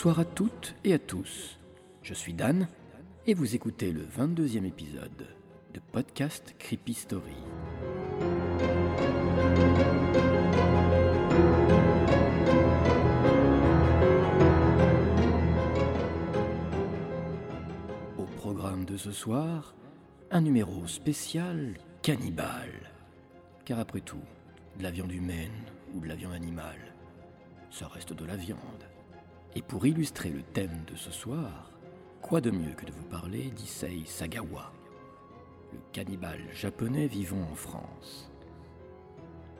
Bonsoir à toutes et à tous. Je suis Dan et vous écoutez le 22e épisode de podcast Creepy Story. Au programme de ce soir, un numéro spécial cannibale. Car après tout, de la viande humaine ou de la viande animale, ça reste de la viande. Et pour illustrer le thème de ce soir, quoi de mieux que de vous parler d'Issei Sagawa, le cannibale japonais vivant en France.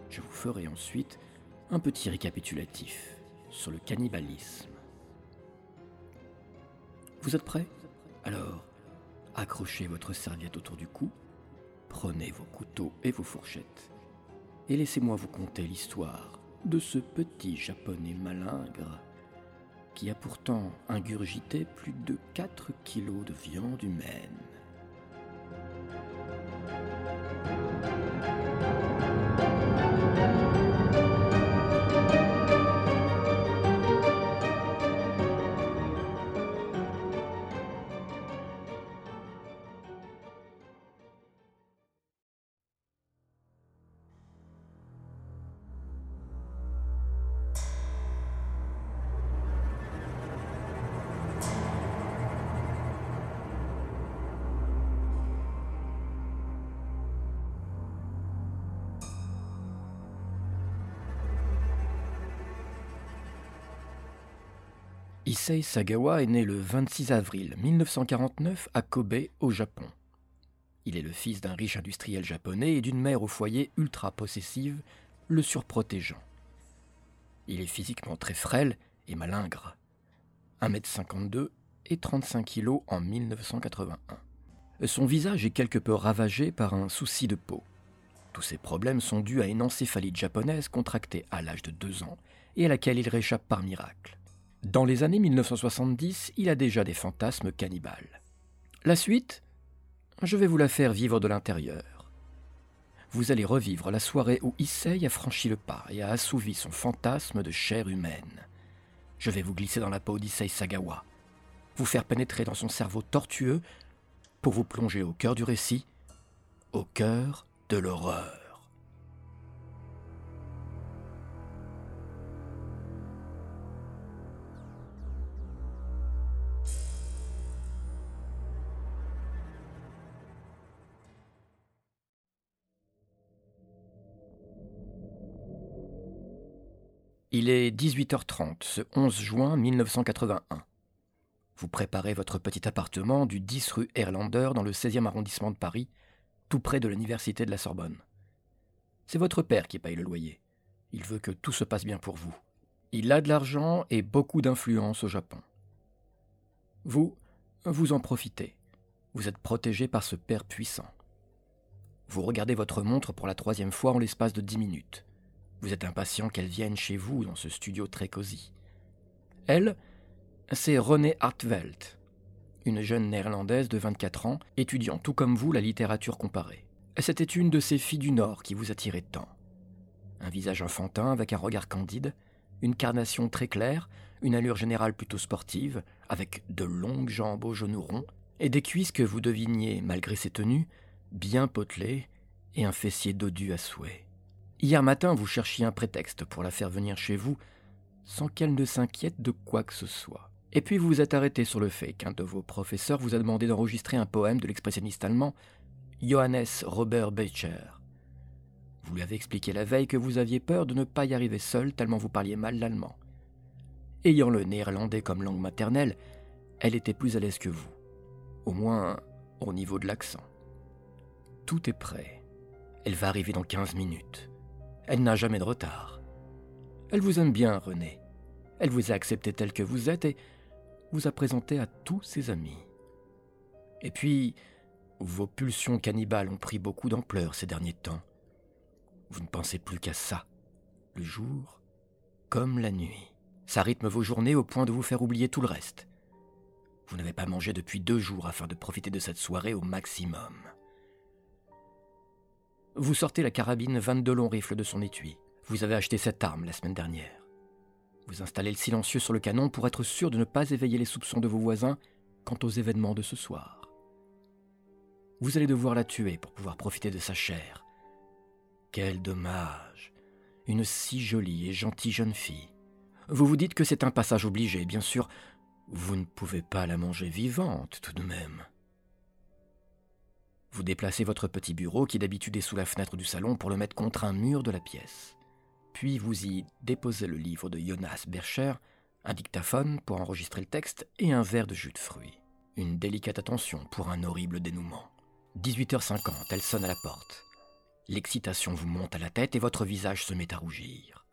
Je vous ferai ensuite un petit récapitulatif sur le cannibalisme. Vous êtes prêts? Alors, accrochez votre serviette autour du cou, prenez vos couteaux et vos fourchettes, et laissez-moi vous conter l'histoire de ce petit japonais malingre qui a pourtant ingurgité plus de 4 kilos de viande humaine. Issei Sagawa est né le 26 avril 1949 à Kobe, au Japon. Il est le fils d'un riche industriel japonais et d'une mère au foyer ultra possessive, le surprotégeant. Il est physiquement très frêle et malingre. 1m52 et 35 kg en 1981. Son visage est quelque peu ravagé par un souci de peau. Tous ces problèmes sont dus à une encéphalite japonaise contractée à l'âge de 2 ans et à laquelle il réchappe par miracle. Dans les années 1970, il a déjà des fantasmes cannibales. La suite Je vais vous la faire vivre de l'intérieur. Vous allez revivre la soirée où Issei a franchi le pas et a assouvi son fantasme de chair humaine. Je vais vous glisser dans la peau d'Issei Sagawa, vous faire pénétrer dans son cerveau tortueux pour vous plonger au cœur du récit, au cœur de l'horreur. Il est 18h30, ce 11 juin 1981. Vous préparez votre petit appartement du 10 rue Erlander dans le 16e arrondissement de Paris, tout près de l'université de la Sorbonne. C'est votre père qui paye le loyer. Il veut que tout se passe bien pour vous. Il a de l'argent et beaucoup d'influence au Japon. Vous, vous en profitez. Vous êtes protégé par ce père puissant. Vous regardez votre montre pour la troisième fois en l'espace de dix minutes. Vous êtes impatient qu'elle vienne chez vous dans ce studio très cosy. Elle, c'est Renée Hartveld, une jeune néerlandaise de 24 ans, étudiant tout comme vous la littérature comparée. C'était une de ces filles du Nord qui vous attirait tant. Un visage enfantin avec un regard candide, une carnation très claire, une allure générale plutôt sportive, avec de longues jambes aux genoux ronds, et des cuisses que vous deviniez, malgré ses tenues, bien potelées, et un fessier dodu à souhait. Hier matin, vous cherchiez un prétexte pour la faire venir chez vous sans qu'elle ne s'inquiète de quoi que ce soit. Et puis vous vous êtes arrêté sur le fait qu'un de vos professeurs vous a demandé d'enregistrer un poème de l'expressionniste allemand Johannes Robert Becher. Vous lui avez expliqué la veille que vous aviez peur de ne pas y arriver seul tellement vous parliez mal l'allemand. Ayant le néerlandais comme langue maternelle, elle était plus à l'aise que vous, au moins au niveau de l'accent. Tout est prêt. Elle va arriver dans 15 minutes. Elle n'a jamais de retard. Elle vous aime bien, René. Elle vous a accepté tel que vous êtes et vous a présenté à tous ses amis. Et puis, vos pulsions cannibales ont pris beaucoup d'ampleur ces derniers temps. Vous ne pensez plus qu'à ça, le jour comme la nuit. Ça rythme vos journées au point de vous faire oublier tout le reste. Vous n'avez pas mangé depuis deux jours afin de profiter de cette soirée au maximum. Vous sortez la carabine 22 longs rifles de son étui. Vous avez acheté cette arme la semaine dernière. Vous installez le silencieux sur le canon pour être sûr de ne pas éveiller les soupçons de vos voisins quant aux événements de ce soir. Vous allez devoir la tuer pour pouvoir profiter de sa chair. Quel dommage. Une si jolie et gentille jeune fille. Vous vous dites que c'est un passage obligé, bien sûr. Vous ne pouvez pas la manger vivante tout de même. Vous déplacez votre petit bureau qui d'habitude est sous la fenêtre du salon pour le mettre contre un mur de la pièce. Puis vous y déposez le livre de Jonas Bercher, un dictaphone pour enregistrer le texte et un verre de jus de fruits. Une délicate attention pour un horrible dénouement. 18h50, elle sonne à la porte. L'excitation vous monte à la tête et votre visage se met à rougir.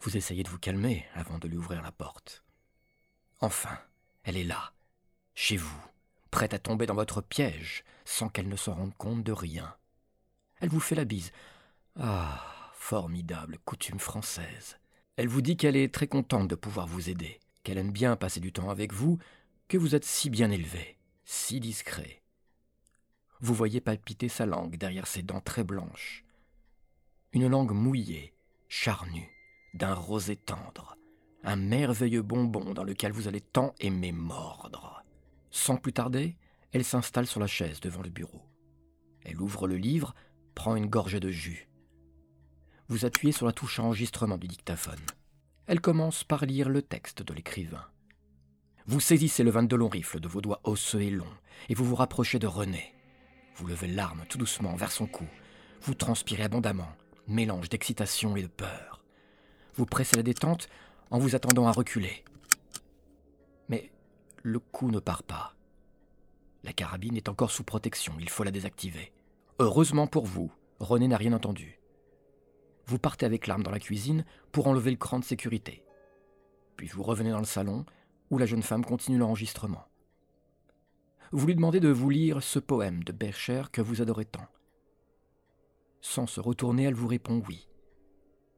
Vous essayez de vous calmer avant de lui ouvrir la porte. Enfin, elle est là, chez vous, prête à tomber dans votre piège, sans qu'elle ne se rende compte de rien. Elle vous fait la bise. Ah, formidable coutume française. Elle vous dit qu'elle est très contente de pouvoir vous aider, qu'elle aime bien passer du temps avec vous, que vous êtes si bien élevé, si discret. Vous voyez palpiter sa langue derrière ses dents très blanches. Une langue mouillée, charnue, d'un rosé tendre, un merveilleux bonbon dans lequel vous allez tant aimer mordre. Sans plus tarder, elle s'installe sur la chaise devant le bureau. Elle ouvre le livre, prend une gorgée de jus, vous appuyez sur la touche enregistrement du dictaphone. Elle commence par lire le texte de l'écrivain. Vous saisissez le de long rifle de vos doigts osseux et longs, et vous vous rapprochez de René. Vous levez l'arme tout doucement vers son cou. Vous transpirez abondamment, mélange d'excitation et de peur. Vous pressez la détente en vous attendant à reculer. Le coup ne part pas. La carabine est encore sous protection, il faut la désactiver. Heureusement pour vous, René n'a rien entendu vous partez avec l'arme dans la cuisine pour enlever le cran de sécurité. Puis vous revenez dans le salon où la jeune femme continue l'enregistrement. Vous lui demandez de vous lire ce poème de Bercher que vous adorez tant. Sans se retourner, elle vous répond oui.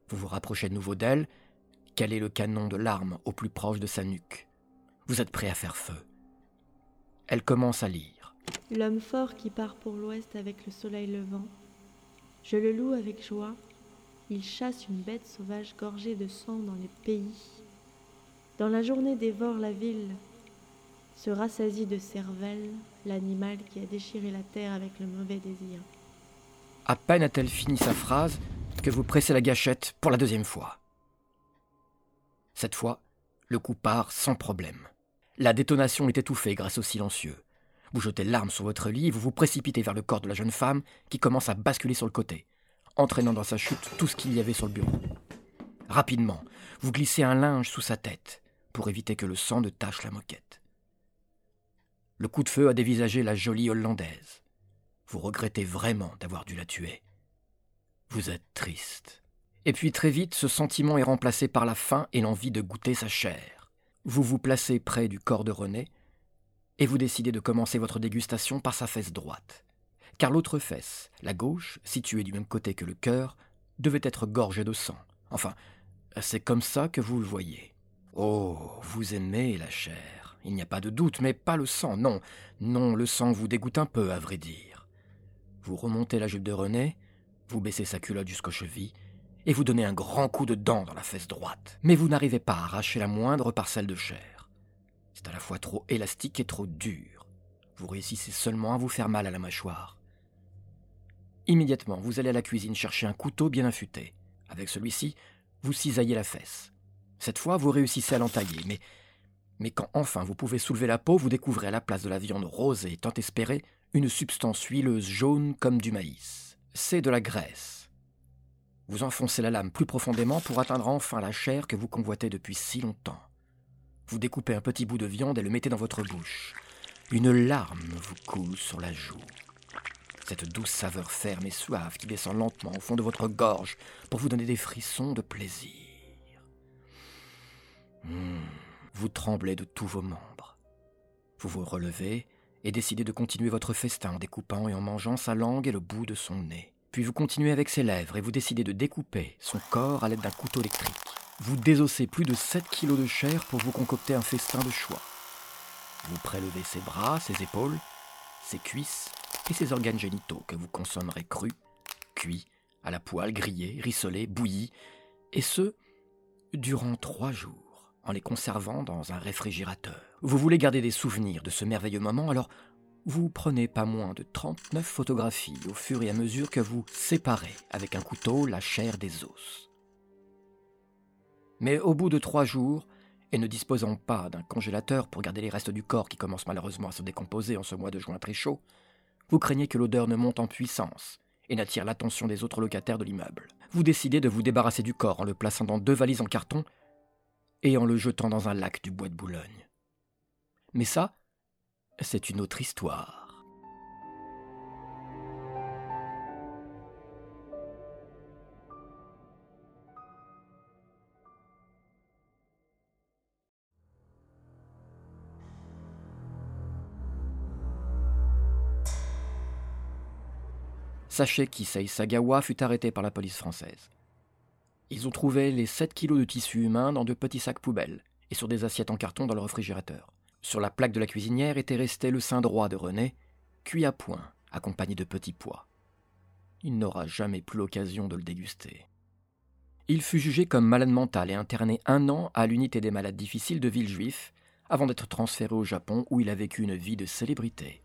Vous vous rapprochez de nouveau d'elle, calez le canon de l'arme au plus proche de sa nuque? Vous êtes prêt à faire feu. Elle commence à lire. L'homme fort qui part pour l'ouest avec le soleil levant. Je le loue avec joie il chasse une bête sauvage gorgée de sang dans les pays. Dans la journée dévore la ville, se rassasie de cervelle l'animal qui a déchiré la terre avec le mauvais désir. À peine a-t-elle fini sa phrase que vous pressez la gâchette pour la deuxième fois. Cette fois, le coup part sans problème. La détonation est étouffée grâce au silencieux. Vous jetez l'arme sur votre lit et vous vous précipitez vers le corps de la jeune femme qui commence à basculer sur le côté entraînant dans sa chute tout ce qu'il y avait sur le bureau. Rapidement, vous glissez un linge sous sa tête pour éviter que le sang ne tache la moquette. Le coup de feu a dévisagé la jolie Hollandaise. Vous regrettez vraiment d'avoir dû la tuer. Vous êtes triste. Et puis très vite, ce sentiment est remplacé par la faim et l'envie de goûter sa chair. Vous vous placez près du corps de René et vous décidez de commencer votre dégustation par sa fesse droite car l'autre fesse, la gauche, située du même côté que le cœur, devait être gorgée de sang. Enfin, c'est comme ça que vous le voyez. Oh, vous aimez la chair, il n'y a pas de doute, mais pas le sang, non. Non, le sang vous dégoûte un peu, à vrai dire. Vous remontez la jupe de René, vous baissez sa culotte jusqu'aux chevilles, et vous donnez un grand coup de dent dans la fesse droite. Mais vous n'arrivez pas à arracher la moindre parcelle de chair. C'est à la fois trop élastique et trop dur. Vous réussissez seulement à vous faire mal à la mâchoire. Immédiatement, vous allez à la cuisine chercher un couteau bien affûté. Avec celui-ci, vous cisaillez la fesse. Cette fois, vous réussissez à l'entailler, mais, mais quand enfin vous pouvez soulever la peau, vous découvrez à la place de la viande rose et tant espérée une substance huileuse jaune comme du maïs. C'est de la graisse. Vous enfoncez la lame plus profondément pour atteindre enfin la chair que vous convoitez depuis si longtemps. Vous découpez un petit bout de viande et le mettez dans votre bouche. Une larme vous coule sur la joue cette douce saveur ferme et suave qui descend lentement au fond de votre gorge pour vous donner des frissons de plaisir. Hmm, vous tremblez de tous vos membres. Vous vous relevez et décidez de continuer votre festin en découpant et en mangeant sa langue et le bout de son nez. Puis vous continuez avec ses lèvres et vous décidez de découper son corps à l'aide d'un couteau électrique. Vous désossez plus de 7 kilos de chair pour vous concocter un festin de choix. Vous prélevez ses bras, ses épaules, ses cuisses et ses organes génitaux que vous consommerez crus, cuits, à la poêle, grillés, rissolés, bouillis, Et ce, durant trois jours, en les conservant dans un réfrigérateur. Vous voulez garder des souvenirs de ce merveilleux moment, alors vous prenez pas moins de 39 photographies au fur et à mesure que vous séparez avec un couteau la chair des os. Mais au bout de trois jours, et ne disposant pas d'un congélateur pour garder les restes du corps qui commencent malheureusement à se décomposer en ce mois de juin très chaud, vous craignez que l'odeur ne monte en puissance et n'attire l'attention des autres locataires de l'immeuble. Vous décidez de vous débarrasser du corps en le plaçant dans deux valises en carton et en le jetant dans un lac du bois de Boulogne. Mais ça, c'est une autre histoire. Sachez qu'Issei Sagawa fut arrêté par la police française. Ils ont trouvé les 7 kilos de tissu humain dans de petits sacs poubelles et sur des assiettes en carton dans le réfrigérateur. Sur la plaque de la cuisinière était resté le sein droit de René, cuit à point, accompagné de petits pois. Il n'aura jamais plus l'occasion de le déguster. Il fut jugé comme malade mental et interné un an à l'unité des malades difficiles de Villejuif, avant d'être transféré au Japon où il a vécu une vie de célébrité.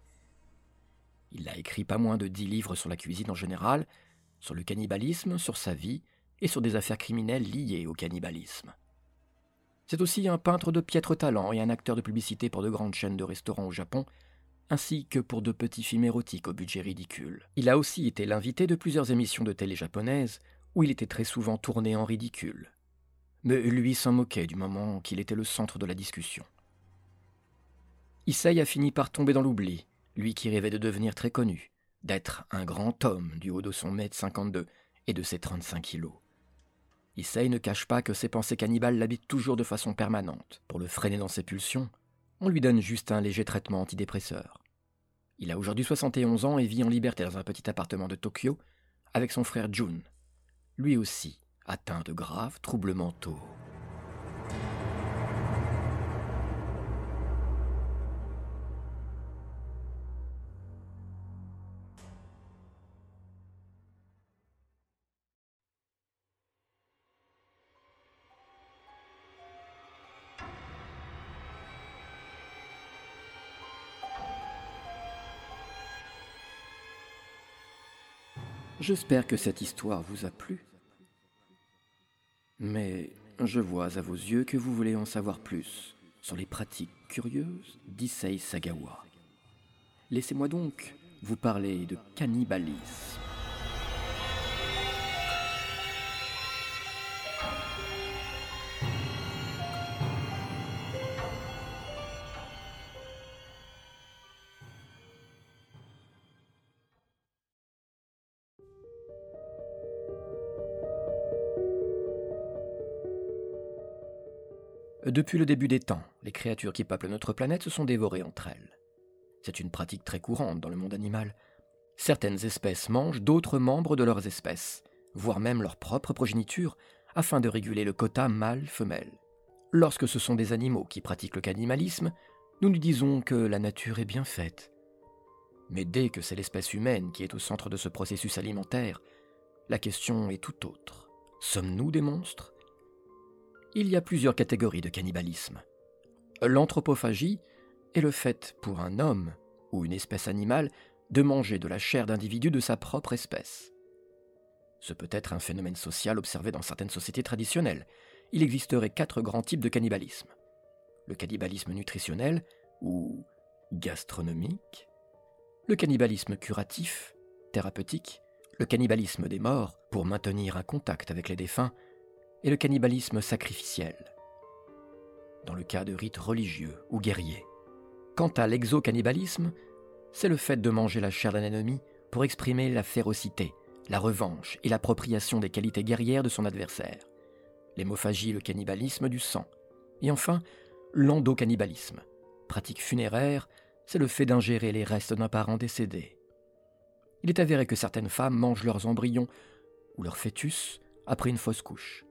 Il a écrit pas moins de dix livres sur la cuisine en général, sur le cannibalisme, sur sa vie et sur des affaires criminelles liées au cannibalisme. C'est aussi un peintre de piètre talent et un acteur de publicité pour de grandes chaînes de restaurants au Japon, ainsi que pour de petits films érotiques au budget ridicule. Il a aussi été l'invité de plusieurs émissions de télé japonaises où il était très souvent tourné en ridicule. Mais lui s'en moquait du moment qu'il était le centre de la discussion. Issei a fini par tomber dans l'oubli, lui qui rêvait de devenir très connu, d'être un grand homme du haut de son mètre cinquante-deux et de ses trente-cinq kilos. Issei ne cache pas que ses pensées cannibales l'habitent toujours de façon permanente. Pour le freiner dans ses pulsions, on lui donne juste un léger traitement antidépresseur. Il a aujourd'hui 71 ans et vit en liberté dans un petit appartement de Tokyo avec son frère Jun, lui aussi atteint de graves troubles mentaux. J'espère que cette histoire vous a plu. Mais je vois à vos yeux que vous voulez en savoir plus sur les pratiques curieuses d'Issei Sagawa. Laissez-moi donc vous parler de cannibalisme. Depuis le début des temps, les créatures qui peuplent notre planète se sont dévorées entre elles. C'est une pratique très courante dans le monde animal. Certaines espèces mangent d'autres membres de leurs espèces, voire même leur propre progéniture, afin de réguler le quota mâle-femelle. Lorsque ce sont des animaux qui pratiquent le cannibalisme, nous nous disons que la nature est bien faite. Mais dès que c'est l'espèce humaine qui est au centre de ce processus alimentaire, la question est tout autre. Sommes-nous des monstres? Il y a plusieurs catégories de cannibalisme. L'anthropophagie est le fait pour un homme ou une espèce animale de manger de la chair d'individus de sa propre espèce. Ce peut être un phénomène social observé dans certaines sociétés traditionnelles. Il existerait quatre grands types de cannibalisme. Le cannibalisme nutritionnel ou gastronomique, le cannibalisme curatif, thérapeutique, le cannibalisme des morts pour maintenir un contact avec les défunts, et le cannibalisme sacrificiel, dans le cas de rites religieux ou guerriers. Quant à l'exocannibalisme, c'est le fait de manger la chair d'un ennemi pour exprimer la férocité, la revanche et l'appropriation des qualités guerrières de son adversaire. L'hémophagie, le cannibalisme du sang. Et enfin, l'endocannibalisme. Pratique funéraire, c'est le fait d'ingérer les restes d'un parent décédé. Il est avéré que certaines femmes mangent leurs embryons ou leurs fœtus après une fausse couche.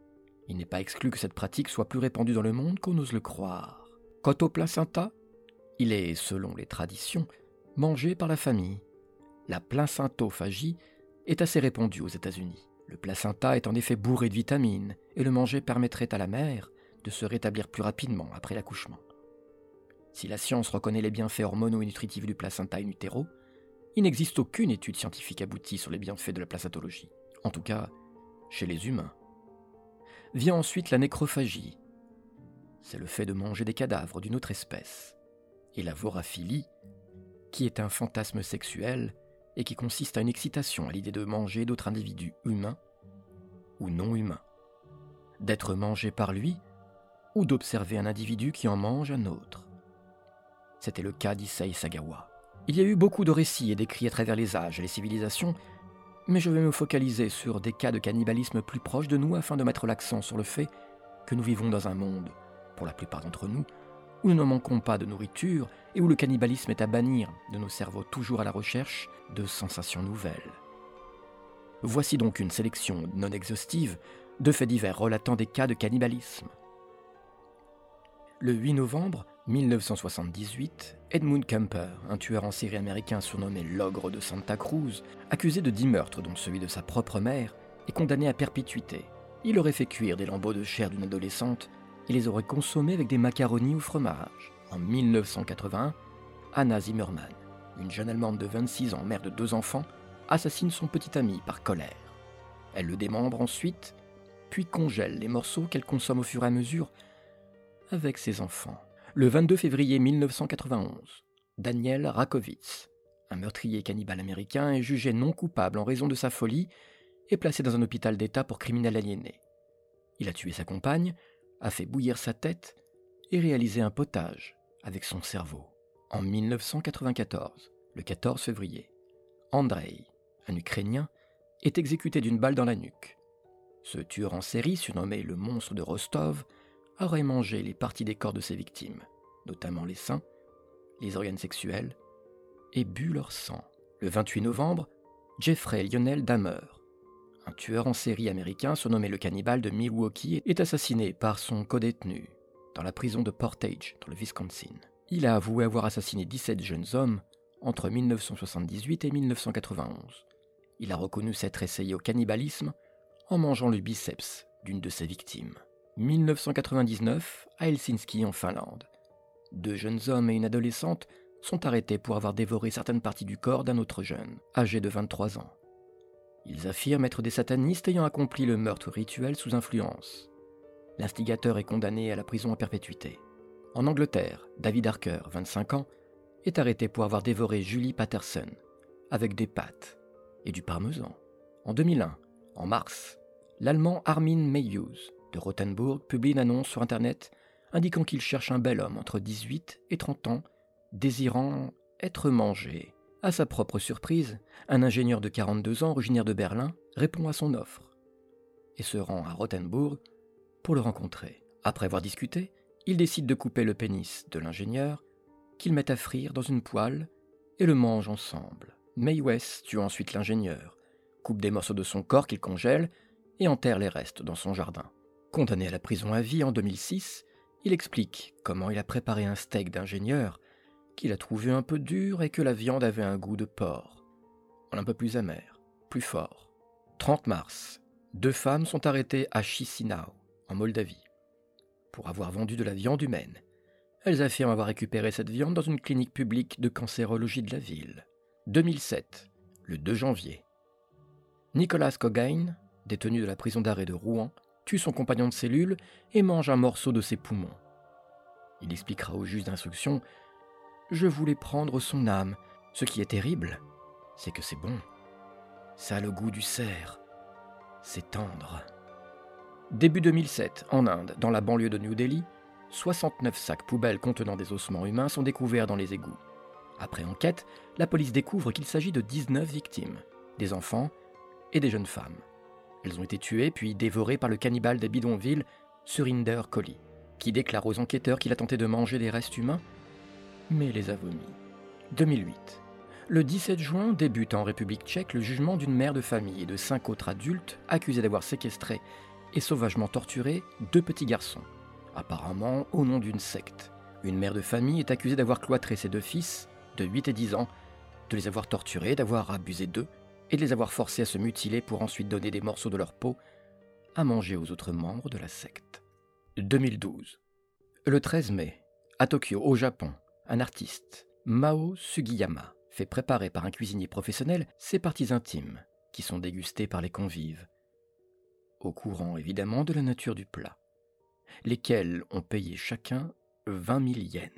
Il n'est pas exclu que cette pratique soit plus répandue dans le monde qu'on ose le croire. Quant au placenta, il est, selon les traditions, mangé par la famille. La placentophagie est assez répandue aux États-Unis. Le placenta est en effet bourré de vitamines et le manger permettrait à la mère de se rétablir plus rapidement après l'accouchement. Si la science reconnaît les bienfaits hormonaux et nutritifs du placenta in utero, il n'existe aucune étude scientifique aboutie sur les bienfaits de la placentologie, en tout cas chez les humains. Vient ensuite la nécrophagie. C'est le fait de manger des cadavres d'une autre espèce. Et la voraphilie, qui est un fantasme sexuel et qui consiste à une excitation à l'idée de manger d'autres individus humains ou non humains, d'être mangé par lui ou d'observer un individu qui en mange un autre. C'était le cas d'Issei Sagawa. Il y a eu beaucoup de récits et d'écrits à travers les âges et les civilisations, mais je vais me focaliser sur des cas de cannibalisme plus proches de nous afin de mettre l'accent sur le fait que nous vivons dans un monde, pour la plupart d'entre nous, où nous ne manquons pas de nourriture et où le cannibalisme est à bannir de nos cerveaux toujours à la recherche de sensations nouvelles. Voici donc une sélection non exhaustive de faits divers relatant des cas de cannibalisme. Le 8 novembre 1978, Edmund Kemper, un tueur en série américain surnommé l'ogre de Santa Cruz, accusé de dix meurtres dont celui de sa propre mère, est condamné à perpétuité. Il aurait fait cuire des lambeaux de chair d'une adolescente et les aurait consommés avec des macaronis ou fromage. En 1981, Anna Zimmerman, une jeune Allemande de 26 ans, mère de deux enfants, assassine son petit ami par colère. Elle le démembre ensuite, puis congèle les morceaux qu'elle consomme au fur et à mesure avec ses enfants. Le 22 février 1991, Daniel Rakovitz, un meurtrier cannibale américain, est jugé non coupable en raison de sa folie et placé dans un hôpital d'État pour criminel aliéné. Il a tué sa compagne, a fait bouillir sa tête et réalisé un potage avec son cerveau. En 1994, le 14 février, Andrei, un Ukrainien, est exécuté d'une balle dans la nuque. Ce tueur en série, surnommé le monstre de Rostov, aurait mangé les parties des corps de ses victimes, notamment les seins, les organes sexuels, et bu leur sang. Le 28 novembre, Jeffrey Lionel Dahmer, un tueur en série américain surnommé le cannibale de Milwaukee, est assassiné par son codétenu dans la prison de Portage, dans le Wisconsin. Il a avoué avoir assassiné 17 jeunes hommes entre 1978 et 1991. Il a reconnu s'être essayé au cannibalisme en mangeant le biceps d'une de ses victimes. 1999, à Helsinki en Finlande. Deux jeunes hommes et une adolescente sont arrêtés pour avoir dévoré certaines parties du corps d'un autre jeune, âgé de 23 ans. Ils affirment être des satanistes ayant accompli le meurtre rituel sous influence. L'instigateur est condamné à la prison à perpétuité. En Angleterre, David Harker, 25 ans, est arrêté pour avoir dévoré Julie Patterson avec des pâtes et du parmesan. En 2001, en mars, l'Allemand Armin Mayhews de Rothenburg publie une annonce sur Internet indiquant qu'il cherche un bel homme entre 18 et 30 ans, désirant être mangé. À sa propre surprise, un ingénieur de 42 ans originaire de Berlin répond à son offre et se rend à Rothenburg pour le rencontrer. Après avoir discuté, il décide de couper le pénis de l'ingénieur, qu'il met à frire dans une poêle et le mange ensemble. May tue ensuite l'ingénieur, coupe des morceaux de son corps qu'il congèle et enterre les restes dans son jardin. Condamné à la prison à vie en 2006, il explique comment il a préparé un steak d'ingénieur, qu'il a trouvé un peu dur et que la viande avait un goût de porc. Un peu plus amer, plus fort. 30 mars, deux femmes sont arrêtées à Chisinau, en Moldavie, pour avoir vendu de la viande humaine. Elles affirment avoir récupéré cette viande dans une clinique publique de cancérologie de la ville. 2007, le 2 janvier. Nicolas Cogain, détenu de la prison d'arrêt de Rouen, son compagnon de cellule et mange un morceau de ses poumons. Il expliquera au juge d'instruction Je voulais prendre son âme. Ce qui est terrible, c'est que c'est bon. Ça a le goût du cerf. C'est tendre. Début 2007, en Inde, dans la banlieue de New Delhi, 69 sacs poubelles contenant des ossements humains sont découverts dans les égouts. Après enquête, la police découvre qu'il s'agit de 19 victimes, des enfants et des jeunes femmes. Elles ont été tuées puis dévorées par le cannibale des bidonvilles, Surinder Kohli, qui déclare aux enquêteurs qu'il a tenté de manger des restes humains, mais les a vomis. 2008. Le 17 juin débute en République tchèque le jugement d'une mère de famille et de cinq autres adultes accusés d'avoir séquestré et sauvagement torturé deux petits garçons, apparemment au nom d'une secte. Une mère de famille est accusée d'avoir cloîtré ses deux fils, de 8 et 10 ans, de les avoir torturés, d'avoir abusé d'eux et de les avoir forcés à se mutiler pour ensuite donner des morceaux de leur peau à manger aux autres membres de la secte. 2012. Le 13 mai, à Tokyo, au Japon, un artiste, Mao Sugiyama, fait préparer par un cuisinier professionnel ses parties intimes, qui sont dégustées par les convives, au courant évidemment de la nature du plat, lesquels ont payé chacun 20 000 yens,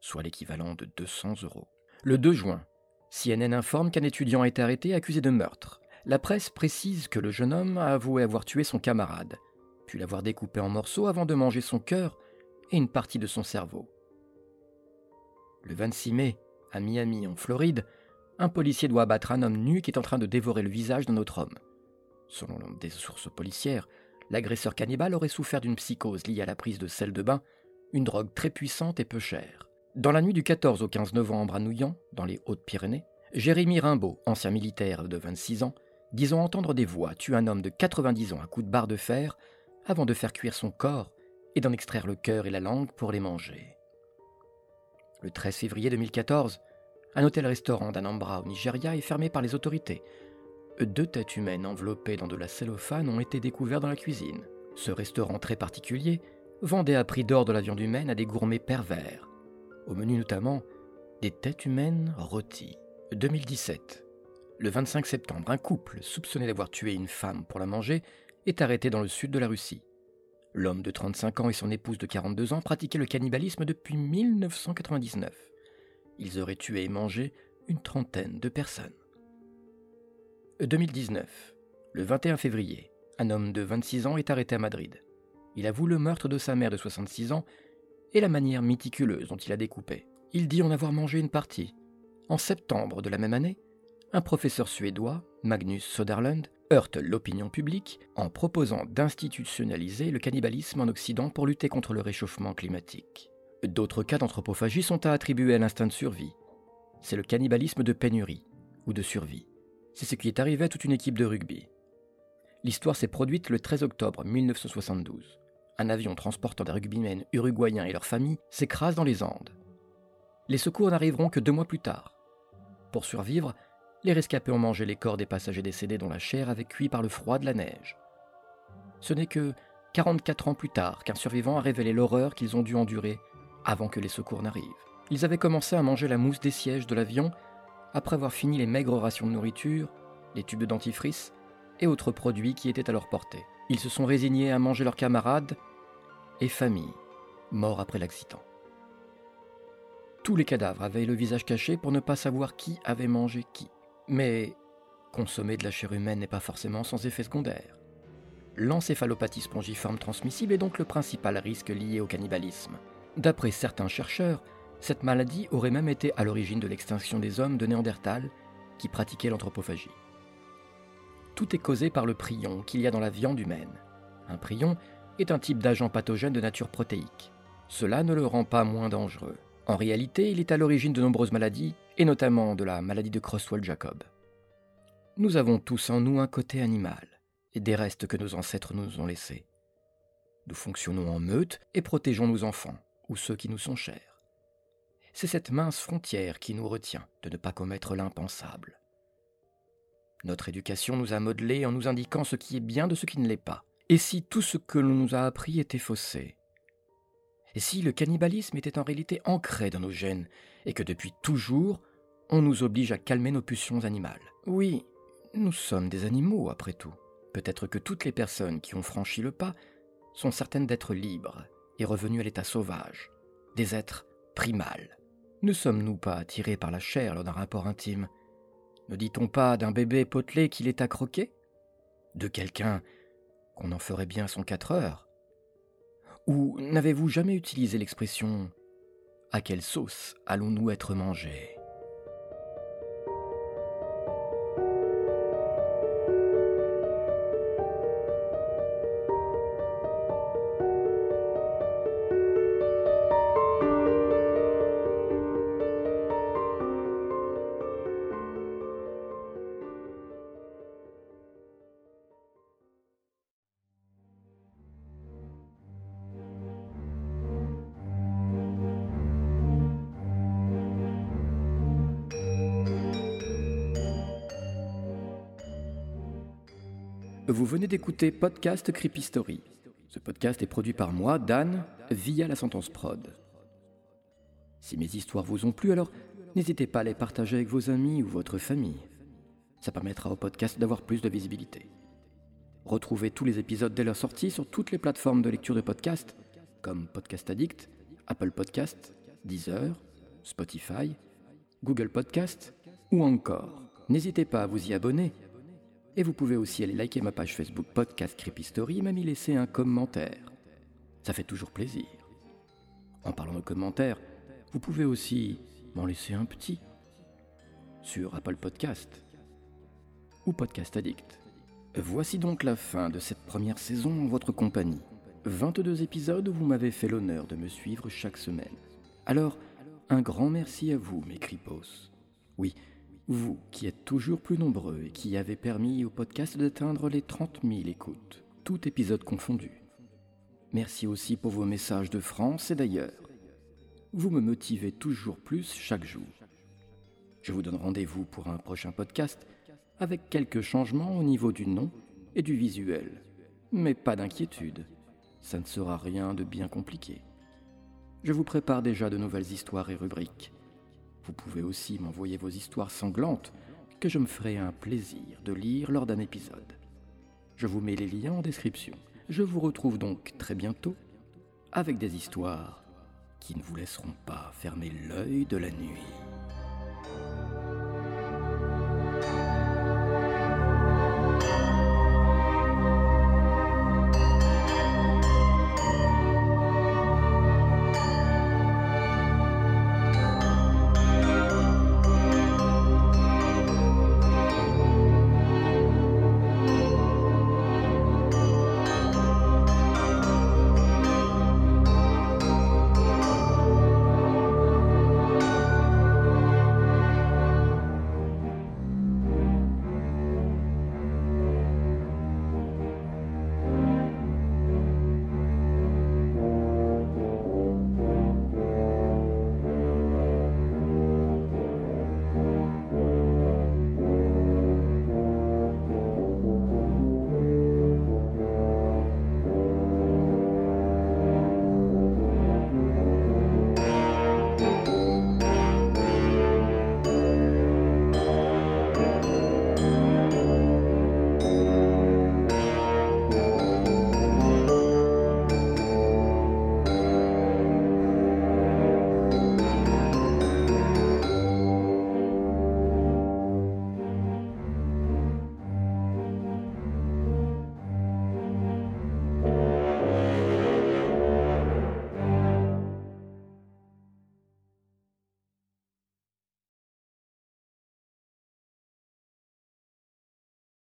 soit l'équivalent de 200 euros. Le 2 juin, CNN informe qu'un étudiant été arrêté accusé de meurtre. La presse précise que le jeune homme a avoué avoir tué son camarade, puis l'avoir découpé en morceaux avant de manger son cœur et une partie de son cerveau. Le 26 mai, à Miami, en Floride, un policier doit abattre un homme nu qui est en train de dévorer le visage d'un autre homme. Selon des sources policières, l'agresseur cannibale aurait souffert d'une psychose liée à la prise de sel de bain, une drogue très puissante et peu chère. Dans la nuit du 14 au 15 novembre à Nouillan, dans les Hautes-Pyrénées, Jérémy Rimbaud, ancien militaire de 26 ans, disant entendre des voix, tue un homme de 90 ans à coups de barre de fer avant de faire cuire son corps et d'en extraire le cœur et la langue pour les manger. Le 13 février 2014, un hôtel-restaurant d'Anambra au Nigeria est fermé par les autorités. Deux têtes humaines enveloppées dans de la cellophane ont été découvertes dans la cuisine. Ce restaurant très particulier vendait à prix d'or de la viande humaine à des gourmets pervers. Au menu notamment des têtes humaines rôties. 2017. Le 25 septembre, un couple soupçonné d'avoir tué une femme pour la manger est arrêté dans le sud de la Russie. L'homme de 35 ans et son épouse de 42 ans pratiquaient le cannibalisme depuis 1999. Ils auraient tué et mangé une trentaine de personnes. 2019. Le 21 février, un homme de 26 ans est arrêté à Madrid. Il avoue le meurtre de sa mère de 66 ans et la manière méticuleuse dont il a découpé. Il dit en avoir mangé une partie. En septembre de la même année, un professeur suédois, Magnus Soderlund, heurte l'opinion publique en proposant d'institutionnaliser le cannibalisme en Occident pour lutter contre le réchauffement climatique. D'autres cas d'anthropophagie sont à attribuer à l'instinct de survie. C'est le cannibalisme de pénurie ou de survie. C'est ce qui est arrivé à toute une équipe de rugby. L'histoire s'est produite le 13 octobre 1972. Un avion transportant des rugbymen uruguayens et leurs familles s'écrase dans les Andes. Les secours n'arriveront que deux mois plus tard. Pour survivre, les rescapés ont mangé les corps des passagers décédés dont la chair avait cuit par le froid de la neige. Ce n'est que 44 ans plus tard qu'un survivant a révélé l'horreur qu'ils ont dû endurer avant que les secours n'arrivent. Ils avaient commencé à manger la mousse des sièges de l'avion après avoir fini les maigres rations de nourriture, les tubes de dentifrice et autres produits qui étaient à leur portée. Ils se sont résignés à manger leurs camarades et familles, morts après l'accident. Tous les cadavres avaient le visage caché pour ne pas savoir qui avait mangé qui. Mais consommer de la chair humaine n'est pas forcément sans effet secondaire. L'encéphalopathie spongiforme transmissible est donc le principal risque lié au cannibalisme. D'après certains chercheurs, cette maladie aurait même été à l'origine de l'extinction des hommes de Néandertal qui pratiquaient l'anthropophagie. Tout est causé par le prion qu'il y a dans la viande humaine. Un prion est un type d'agent pathogène de nature protéique. Cela ne le rend pas moins dangereux. En réalité, il est à l'origine de nombreuses maladies, et notamment de la maladie de Creutzfeldt-Jacob. Nous avons tous en nous un côté animal, et des restes que nos ancêtres nous ont laissés. Nous fonctionnons en meute et protégeons nos enfants, ou ceux qui nous sont chers. C'est cette mince frontière qui nous retient de ne pas commettre l'impensable. Notre éducation nous a modelés en nous indiquant ce qui est bien de ce qui ne l'est pas. Et si tout ce que l'on nous a appris était faussé? Et si le cannibalisme était en réalité ancré dans nos gènes et que depuis toujours, on nous oblige à calmer nos pulsions animales? Oui, nous sommes des animaux après tout. Peut-être que toutes les personnes qui ont franchi le pas sont certaines d'être libres et revenues à l'état sauvage, des êtres primals. Ne sommes-nous pas attirés par la chair lors d'un rapport intime? Ne dit-on pas d'un bébé potelé qu'il est à croquer? De quelqu'un qu'on en ferait bien son quatre heures? Ou n'avez-vous jamais utilisé l'expression À quelle sauce allons-nous être mangés Vous venez d'écouter Podcast Creepy Story. Ce podcast est produit par moi, Dan, via la sentence prod. Si mes histoires vous ont plu, alors n'hésitez pas à les partager avec vos amis ou votre famille. Ça permettra au podcast d'avoir plus de visibilité. Retrouvez tous les épisodes dès leur sortie sur toutes les plateformes de lecture de podcast, comme Podcast Addict, Apple Podcast, Deezer, Spotify, Google Podcast ou encore. N'hésitez pas à vous y abonner et vous pouvez aussi aller liker ma page Facebook Podcast Creepy Story et même y laisser un commentaire. Ça fait toujours plaisir. En parlant de commentaires, vous pouvez aussi m'en laisser un petit sur Apple Podcast ou Podcast Addict. Voici donc la fin de cette première saison en votre compagnie. 22 épisodes où vous m'avez fait l'honneur de me suivre chaque semaine. Alors, un grand merci à vous, mes cripos. Oui, vous qui êtes toujours plus nombreux et qui avez permis au podcast d'atteindre les 30 000 écoutes, tout épisode confondu. Merci aussi pour vos messages de France et d'ailleurs. Vous me motivez toujours plus chaque jour. Je vous donne rendez-vous pour un prochain podcast avec quelques changements au niveau du nom et du visuel. Mais pas d'inquiétude, ça ne sera rien de bien compliqué. Je vous prépare déjà de nouvelles histoires et rubriques. Vous pouvez aussi m'envoyer vos histoires sanglantes que je me ferai un plaisir de lire lors d'un épisode. Je vous mets les liens en description. Je vous retrouve donc très bientôt avec des histoires qui ne vous laisseront pas fermer l'œil de la nuit.